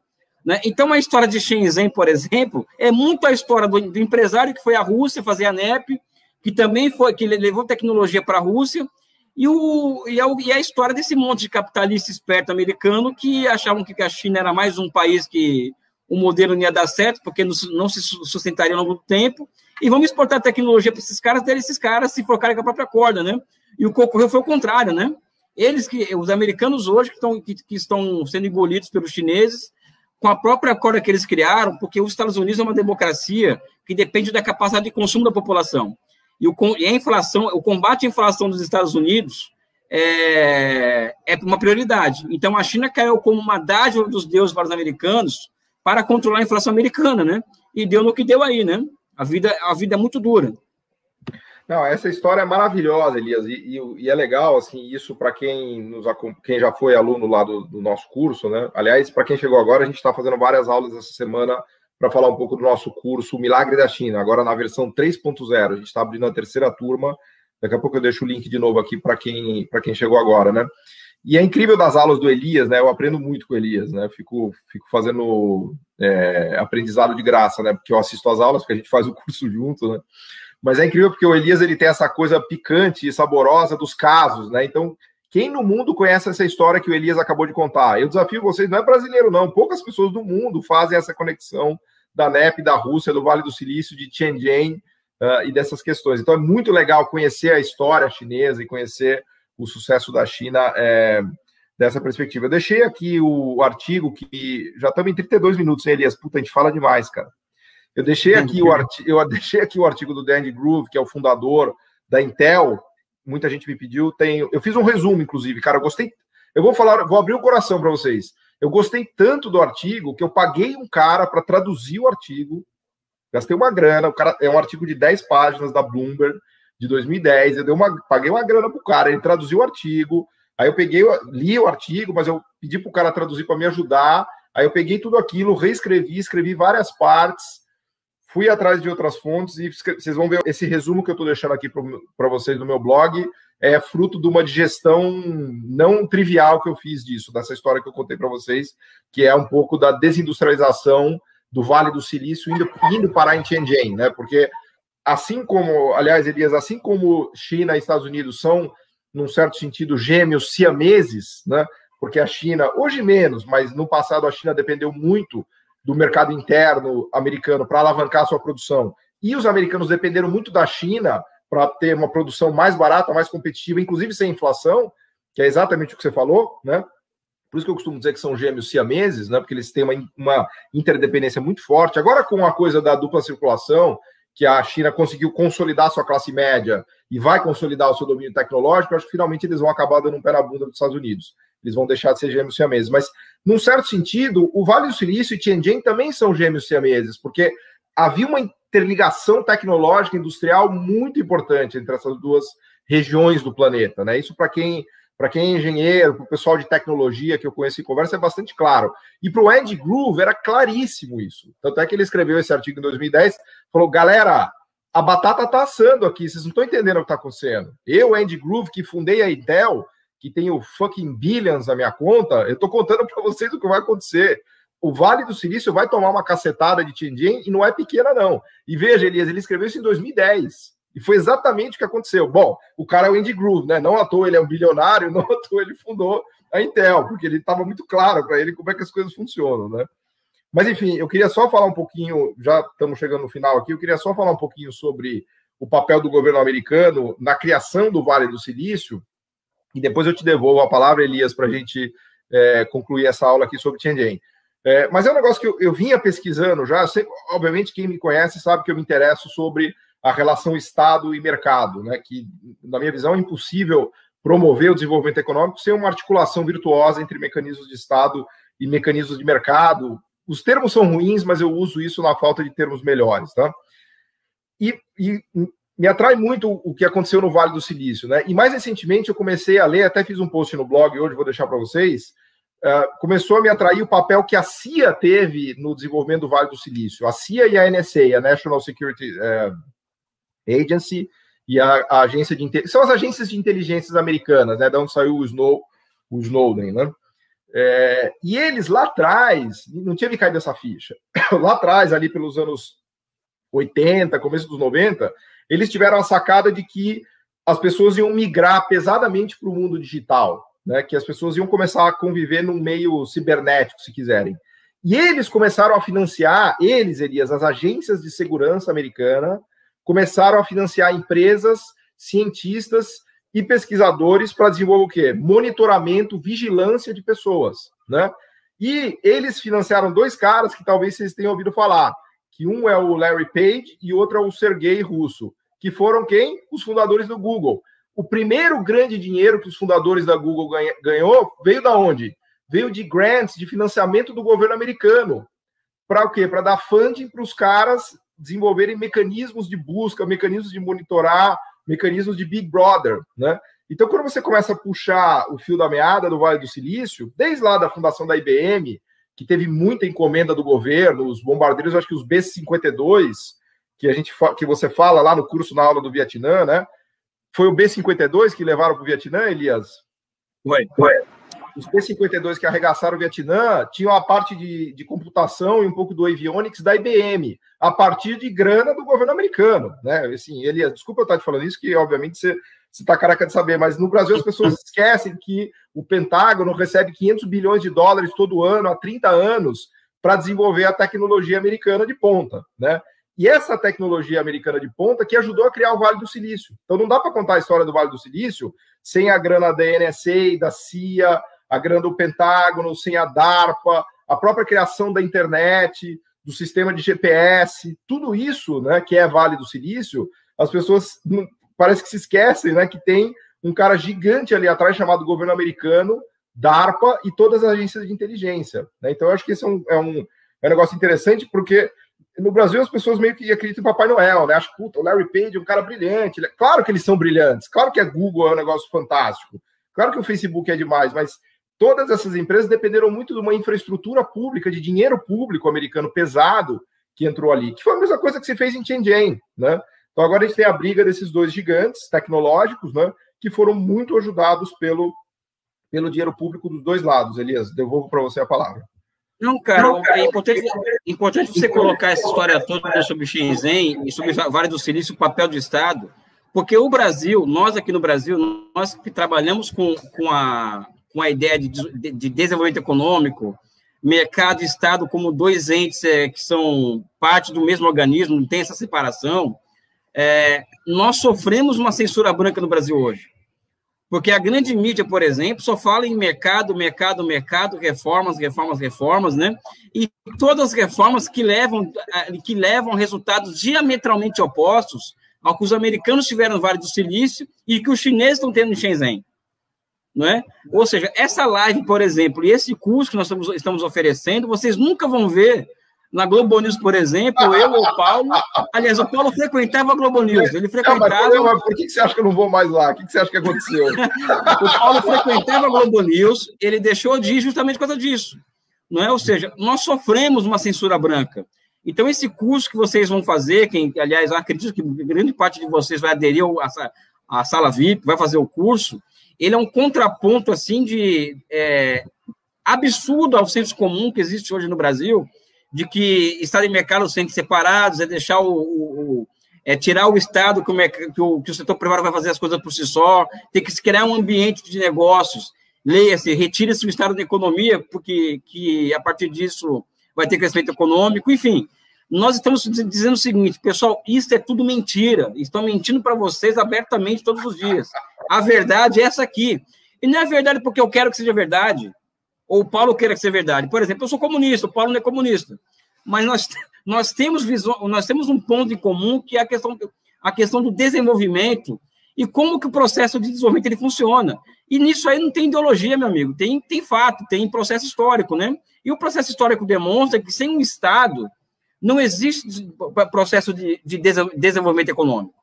Né? Então, a história de Shenzhen, por exemplo, é muito a história do, do, empresário que foi à Rússia fazer a NEP, que também foi, que levou tecnologia para a Rússia, e, o, e, a, e a história desse monte de capitalista esperto americano que achavam que a China era mais um país que o modelo não ia dar certo, porque não se sustentaria ao longo do tempo, e vamos exportar tecnologia para esses caras, ter esses caras se focarem com a própria corda, né? E o que ocorreu foi o contrário, né? Eles que, os americanos hoje que estão, que, que estão sendo engolidos pelos chineses, com a própria corda que eles criaram, porque os Estados Unidos é uma democracia que depende da capacidade de consumo da população. E, o, e a inflação, o combate à inflação dos Estados Unidos é, é uma prioridade. Então, a China caiu como uma dádiva dos deuses para os americanos para controlar a inflação americana, né? E deu no que deu aí, né? A vida, a vida é muito dura. Não, essa história é maravilhosa, Elias, e, e, e é legal, assim, isso para quem nos quem já foi aluno lá do, do nosso curso, né? Aliás, para quem chegou agora, a gente está fazendo várias aulas essa semana para falar um pouco do nosso curso Milagre da China, agora na versão 3.0. A gente está abrindo a terceira turma. Daqui a pouco eu deixo o link de novo aqui para quem para quem chegou agora, né? E é incrível das aulas do Elias, né? Eu aprendo muito com o Elias, né? Fico, fico fazendo é, aprendizado de graça, né? Porque eu assisto as aulas, porque a gente faz o curso junto, né? Mas é incrível porque o Elias ele tem essa coisa picante e saborosa dos casos, né? Então, quem no mundo conhece essa história que o Elias acabou de contar? Eu desafio vocês, não é brasileiro, não. Poucas pessoas do mundo fazem essa conexão da NEP, da Rússia, do Vale do Silício, de Tianjin uh, e dessas questões. Então, é muito legal conhecer a história chinesa e conhecer o sucesso da China é, dessa perspectiva. Eu deixei aqui o artigo que já estamos em 32 minutos, hein, Elias? Puta, a gente fala demais, cara. Eu deixei aqui o artigo, eu *laughs* deixei aqui o artigo do Danny Groove, que é o fundador da Intel. Muita gente me pediu. Tem, eu fiz um resumo, inclusive, cara. Eu gostei. Eu vou falar, vou abrir o coração para vocês. Eu gostei tanto do artigo que eu paguei um cara para traduzir o artigo. Gastei uma grana. O cara é um artigo de 10 páginas da Bloomberg de 2010. Eu dei uma, paguei uma grana pro cara. Ele traduziu o artigo. Aí eu peguei, li o artigo, mas eu pedi pro cara traduzir para me ajudar. Aí eu peguei tudo aquilo, reescrevi, escrevi várias partes fui atrás de outras fontes e vocês vão ver esse resumo que eu estou deixando aqui para vocês no meu blog. É fruto de uma digestão não trivial que eu fiz disso, dessa história que eu contei para vocês, que é um pouco da desindustrialização do Vale do Silício indo, indo parar em Tianjin, né? Porque assim como, aliás, Elias, assim como China e Estados Unidos são, num certo sentido, gêmeos siameses, né? Porque a China, hoje menos, mas no passado a China dependeu muito do mercado interno americano para alavancar sua produção. E os americanos dependeram muito da China para ter uma produção mais barata, mais competitiva, inclusive sem inflação, que é exatamente o que você falou, né? Por isso que eu costumo dizer que são gêmeos siameses, né? Porque eles têm uma, uma interdependência muito forte. Agora, com a coisa da dupla circulação, que a China conseguiu consolidar sua classe média e vai consolidar o seu domínio tecnológico, acho que finalmente eles vão acabar dando um pé na bunda dos Estados Unidos. Eles vão deixar de ser gêmeos siameses. Mas, num certo sentido, o Vale do Silício e Tianjin também são gêmeos siameses, porque havia uma interligação tecnológica industrial muito importante entre essas duas regiões do planeta. Né? Isso, para quem para quem é engenheiro, para o pessoal de tecnologia que eu conheço em conversa, é bastante claro. E para o Andy Groove era claríssimo isso. Tanto é que ele escreveu esse artigo em 2010, falou: galera, a batata está assando aqui, vocês não estão entendendo o que está acontecendo. Eu, Andy Groove, que fundei a Intel, que tem o fucking billions na minha conta, eu tô contando para vocês o que vai acontecer. O Vale do Silício vai tomar uma cacetada de Tianjin e não é pequena, não. E veja, Elias, ele escreveu isso em 2010. E foi exatamente o que aconteceu. Bom, o cara é o Andy Groove, né? Não à toa ele é um bilionário, *laughs* não à toa ele fundou a Intel, porque ele estava muito claro para ele como é que as coisas funcionam, né? Mas enfim, eu queria só falar um pouquinho, já estamos chegando no final aqui, eu queria só falar um pouquinho sobre o papel do governo americano na criação do Vale do Silício e depois eu te devolvo a palavra, Elias, para a gente é, concluir essa aula aqui sobre Tianjin. É, mas é um negócio que eu, eu vinha pesquisando já. Sei, obviamente, quem me conhece sabe que eu me interesso sobre a relação Estado e mercado, né? Que, na minha visão, é impossível promover o desenvolvimento econômico sem uma articulação virtuosa entre mecanismos de Estado e mecanismos de mercado. Os termos são ruins, mas eu uso isso na falta de termos melhores, tá? E, e me atrai muito o que aconteceu no Vale do Silício, né? E mais recentemente eu comecei a ler, até fiz um post no blog hoje, vou deixar para vocês. Uh, começou a me atrair o papel que a CIA teve no desenvolvimento do Vale do Silício. A CIA e a NSA, a National Security uh, Agency, e a, a agência de são as agências de inteligência americanas, né? Da onde saiu o, Snow, o Snowden, né? É, e eles lá atrás, não tinha me caído essa ficha, *coughs* lá atrás, ali pelos anos 80, começo dos 90, eles tiveram a sacada de que as pessoas iam migrar pesadamente para o mundo digital, né? Que as pessoas iam começar a conviver num meio cibernético, se quiserem. E eles começaram a financiar, eles, Elias, as agências de segurança americana, começaram a financiar empresas, cientistas e pesquisadores para desenvolver o quê? Monitoramento, vigilância de pessoas, né? E eles financiaram dois caras que talvez vocês tenham ouvido falar, que um é o Larry Page e outro é o Sergey Russo, que foram quem? Os fundadores do Google. O primeiro grande dinheiro que os fundadores da Google ganhou veio da onde? Veio de grants, de financiamento do governo americano. Para o quê? Para dar funding para os caras desenvolverem mecanismos de busca, mecanismos de monitorar, mecanismos de Big Brother, né? Então, quando você começa a puxar o fio da meada do Vale do Silício, desde lá da fundação da IBM, que teve muita encomenda do governo, os bombardeiros, acho que os B-52, que a gente que você fala lá no curso na aula do Vietnã, né? Foi o B-52 que levaram para o Vietnã, Elias? Foi, foi os P-52 que arregaçaram o Vietnã tinham a parte de, de computação e um pouco do avionics da IBM, a partir de grana do governo americano, né? Assim, ele, desculpa eu estar te falando isso, que obviamente você está caraca de saber, mas no Brasil as pessoas esquecem que o Pentágono recebe 500 bilhões de dólares todo ano, há 30 anos, para desenvolver a tecnologia americana de ponta, né? E essa tecnologia americana de ponta que ajudou a criar o Vale do Silício. Então não dá para contar a história do Vale do Silício sem a grana da NSA, da CIA, a grana do Pentágono, sem a DARPA, a própria criação da internet, do sistema de GPS, tudo isso, né, que é Vale do Silício, as pessoas parece que se esquecem, né, que tem um cara gigante ali atrás chamado governo americano, DARPA e todas as agências de inteligência. Né? Então, eu acho que esse é um, é um, é um negócio interessante, porque no Brasil as pessoas meio que acreditam em Papai Noel, né? Acho que o Larry Page é um cara brilhante. Claro que eles são brilhantes, claro que a Google é um negócio fantástico, claro que o Facebook é demais, mas todas essas empresas dependeram muito de uma infraestrutura pública, de dinheiro público americano pesado que entrou ali, que foi a mesma coisa que se fez em Shenzhen, né? Então agora a gente tem a briga desses dois gigantes tecnológicos, né, que foram muito ajudados pelo, pelo dinheiro público dos dois lados. Elias, devolvo para você a palavra. Não, cara, é importante, importante você colocar essa história toda sobre Shenzhen e sobre o Vale do Silício, o papel do Estado, porque o Brasil, nós aqui no Brasil, nós que trabalhamos com, com a com a ideia de, de, de desenvolvimento econômico, mercado e Estado como dois entes é, que são parte do mesmo organismo, não tem essa separação, é, nós sofremos uma censura branca no Brasil hoje. Porque a grande mídia, por exemplo, só fala em mercado, mercado, mercado, reformas, reformas, reformas, né? E todas as reformas que levam, que levam resultados diametralmente opostos ao que os americanos tiveram no Vale do Silício e que os chineses estão tendo em Shenzhen não é? Ou seja, essa live, por exemplo, e esse curso que nós estamos, estamos oferecendo, vocês nunca vão ver na Globo News, por exemplo, eu ou o Paulo. Aliás, o Paulo frequentava a Globo News. Ele frequentava. Não, mas, por que você acha que eu não vou mais lá? O que você acha que aconteceu? *laughs* o Paulo frequentava a Globo News, ele deixou de ir justamente por causa disso. Não é? Ou seja, nós sofremos uma censura branca. Então, esse curso que vocês vão fazer, quem, aliás, acredito que grande parte de vocês vai aderir à sala VIP, vai fazer o curso, ele é um contraponto assim de é, absurdo ao senso comum que existe hoje no Brasil, de que Estado e mercado têm que separados, é deixar o, o é tirar o Estado que o, que o, que o setor privado vai fazer as coisas por si só, tem que se criar um ambiente de negócios, leia-se, retira-se o Estado da economia, porque que a partir disso vai ter crescimento econômico, enfim. Nós estamos dizendo o seguinte, pessoal, isso é tudo mentira. Estão mentindo para vocês abertamente todos os dias. A verdade é essa aqui. E não é verdade porque eu quero que seja verdade, ou o Paulo queira que seja verdade. Por exemplo, eu sou comunista, o Paulo não é comunista. Mas nós, nós, temos, visão, nós temos um ponto em comum que é a questão, a questão do desenvolvimento e como que o processo de desenvolvimento ele funciona. E nisso aí não tem ideologia, meu amigo, tem, tem fato, tem processo histórico, né? E o processo histórico demonstra que sem um Estado não existe processo de, de desenvolvimento econômico.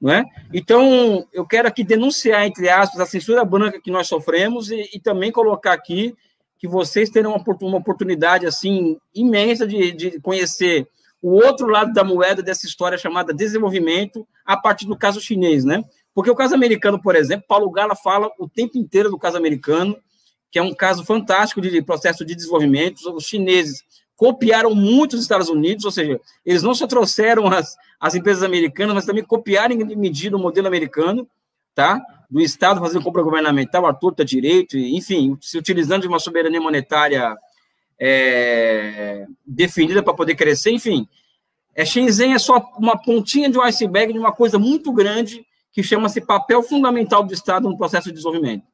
Não é? Então, eu quero aqui denunciar, entre aspas, a censura branca que nós sofremos e, e também colocar aqui que vocês terão uma, oportunidade assim imensa de, de conhecer o outro lado da moeda dessa história chamada desenvolvimento a partir do caso chinês, né? Porque o caso americano, por exemplo, Paulo Gala fala o tempo inteiro do caso americano, que é um caso fantástico de processo de desenvolvimento. Os chineses copiaram muito os Estados Unidos, ou seja, eles não só trouxeram as, as empresas americanas, mas também copiaram em medida o modelo americano, tá? Do Estado fazendo compra governamental, a torta direito, enfim, se utilizando de uma soberania monetária é, definida para poder crescer, enfim. É, Shenzhen é só uma pontinha de um iceberg de uma coisa muito grande que chama-se papel fundamental do Estado no processo de desenvolvimento.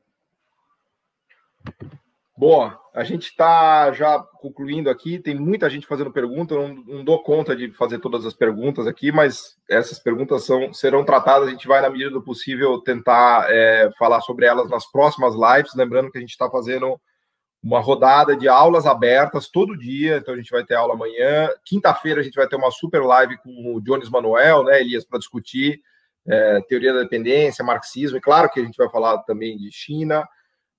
Boa, a gente está já concluindo aqui, tem muita gente fazendo pergunta, não, não, dou conta de fazer todas as perguntas aqui, mas essas perguntas são, serão tratadas, a gente vai, na medida do possível, tentar é, falar sobre elas nas próximas lives, lembrando que a gente está fazendo uma rodada de aulas abertas todo dia, então a gente vai ter aula amanhã, quinta-feira a gente vai ter uma super live com o Jones Manuel, né, Elias, para discutir é, teoria da dependência, marxismo, e claro que a gente vai falar também de China,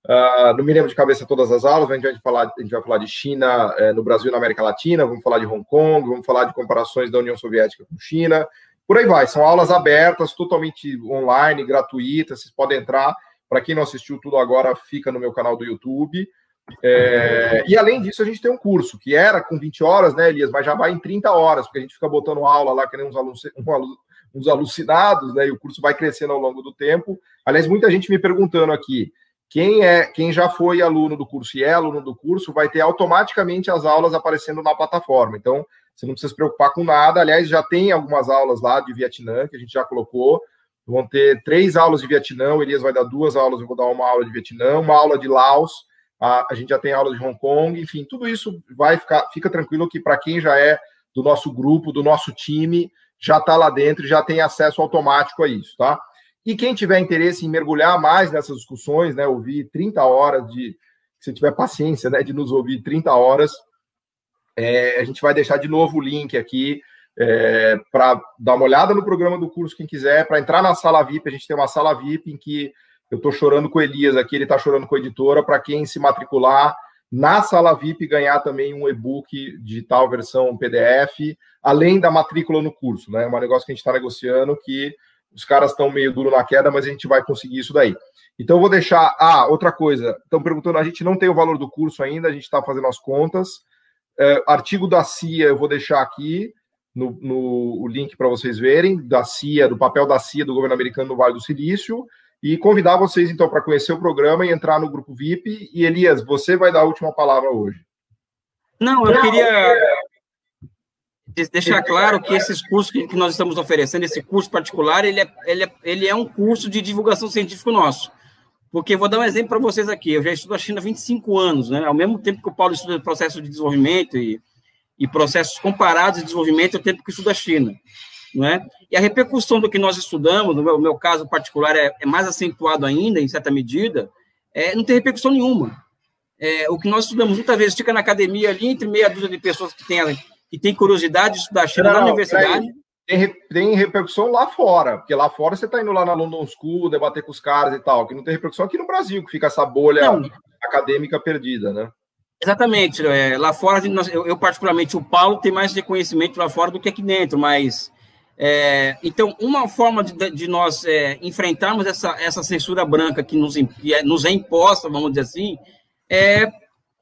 Uh, não me lembro de cabeça todas as aulas, a gente vai falar, a gente vai falar de China eh, no Brasil e na América Latina, vamos falar de Hong Kong, vamos falar de comparações da União Soviética com China, por aí vai. São aulas abertas, totalmente online, gratuitas, vocês podem entrar. Para quem não assistiu tudo agora, fica no meu canal do YouTube. É, e além disso, a gente tem um curso que era com 20 horas, né, Elias? Mas já vai em 30 horas, porque a gente fica botando aula lá, que nem uns, alunos, uns alucinados, né? E o curso vai crescendo ao longo do tempo. Aliás, muita gente me perguntando aqui. Quem é, quem já foi aluno do curso e é aluno do curso vai ter automaticamente as aulas aparecendo na plataforma. Então, você não precisa se preocupar com nada. Aliás, já tem algumas aulas lá de Vietnã que a gente já colocou. Vão ter três aulas de Vietnã. O Elias vai dar duas aulas, eu vou dar uma aula de Vietnã, uma aula de Laos. A, a gente já tem aula de Hong Kong. Enfim, tudo isso vai ficar. Fica tranquilo que para quem já é do nosso grupo, do nosso time, já está lá dentro já tem acesso automático a isso, tá? E quem tiver interesse em mergulhar mais nessas discussões, né, ouvir 30 horas de, se tiver paciência, né, de nos ouvir 30 horas, é, a gente vai deixar de novo o link aqui é, para dar uma olhada no programa do curso, quem quiser, para entrar na sala VIP, a gente tem uma sala VIP em que eu estou chorando com o Elias aqui, ele está chorando com a editora, para quem se matricular na sala VIP ganhar também um e-book digital versão PDF, além da matrícula no curso, né? É um negócio que a gente está negociando que os caras estão meio duro na queda, mas a gente vai conseguir isso daí. Então, eu vou deixar. Ah, outra coisa. Estão perguntando, a gente não tem o valor do curso ainda, a gente está fazendo as contas. É, artigo da CIA, eu vou deixar aqui no, no o link para vocês verem, da CIA, do papel da CIA do governo americano no Vale do Silício. E convidar vocês, então, para conhecer o programa e entrar no grupo VIP. E, Elias, você vai dar a última palavra hoje. Não, eu queria deixar claro que esses cursos que nós estamos oferecendo, esse curso particular, ele é, ele é, ele é um curso de divulgação científica nosso. Porque vou dar um exemplo para vocês aqui. Eu já estudo a China há 25 anos, né? Ao mesmo tempo que o Paulo estuda processo de desenvolvimento e, e processos comparados de desenvolvimento, é o tempo que estuda a China, não é? E a repercussão do que nós estudamos, no meu, meu caso particular, é, é, mais acentuado ainda, em certa medida, é, não tem repercussão nenhuma. É, o que nós estudamos muitas vezes fica na academia ali, entre meia dúzia de pessoas que têm que tem curiosidade de estudar China não, na universidade. Tem, tem, repercussão lá fora, porque lá fora você está indo lá na London School, debater com os caras e tal, que não tem repercussão aqui no Brasil, que fica essa bolha não. acadêmica perdida, né? Exatamente. É, lá fora, eu, eu, particularmente, o Paulo tem mais reconhecimento lá fora do que aqui dentro, mas. É, então, uma forma de, de nós é, enfrentarmos essa, essa censura branca que nos, que é, nos é imposta, vamos dizer assim, é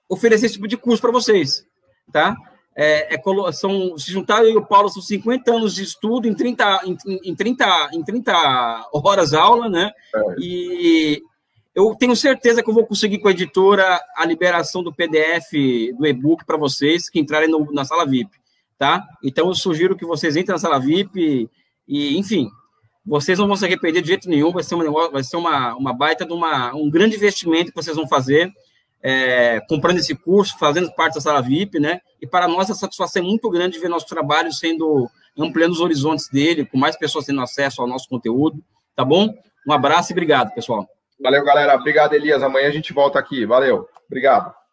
oferecer esse tipo de curso para vocês, tá? É, é, são, se juntar eu e o Paulo, são 50 anos de estudo em 30, em, em 30, em 30 horas aula, né? É. E eu tenho certeza que eu vou conseguir com a editora a liberação do PDF, do e-book para vocês que entrarem no, na sala VIP, tá? Então eu sugiro que vocês entrem na sala VIP e, enfim, vocês não vão se arrepender de jeito nenhum, vai ser, uma, vai ser uma, uma baita de uma, um grande investimento que vocês vão fazer é, comprando esse curso, fazendo parte da sala VIP, né? E para nós a satisfação é muito grande ver nosso trabalho sendo ampliando os horizontes dele, com mais pessoas tendo acesso ao nosso conteúdo, tá bom? Um abraço e obrigado, pessoal. Valeu, galera. Obrigado, Elias. Amanhã a gente volta aqui. Valeu. Obrigado.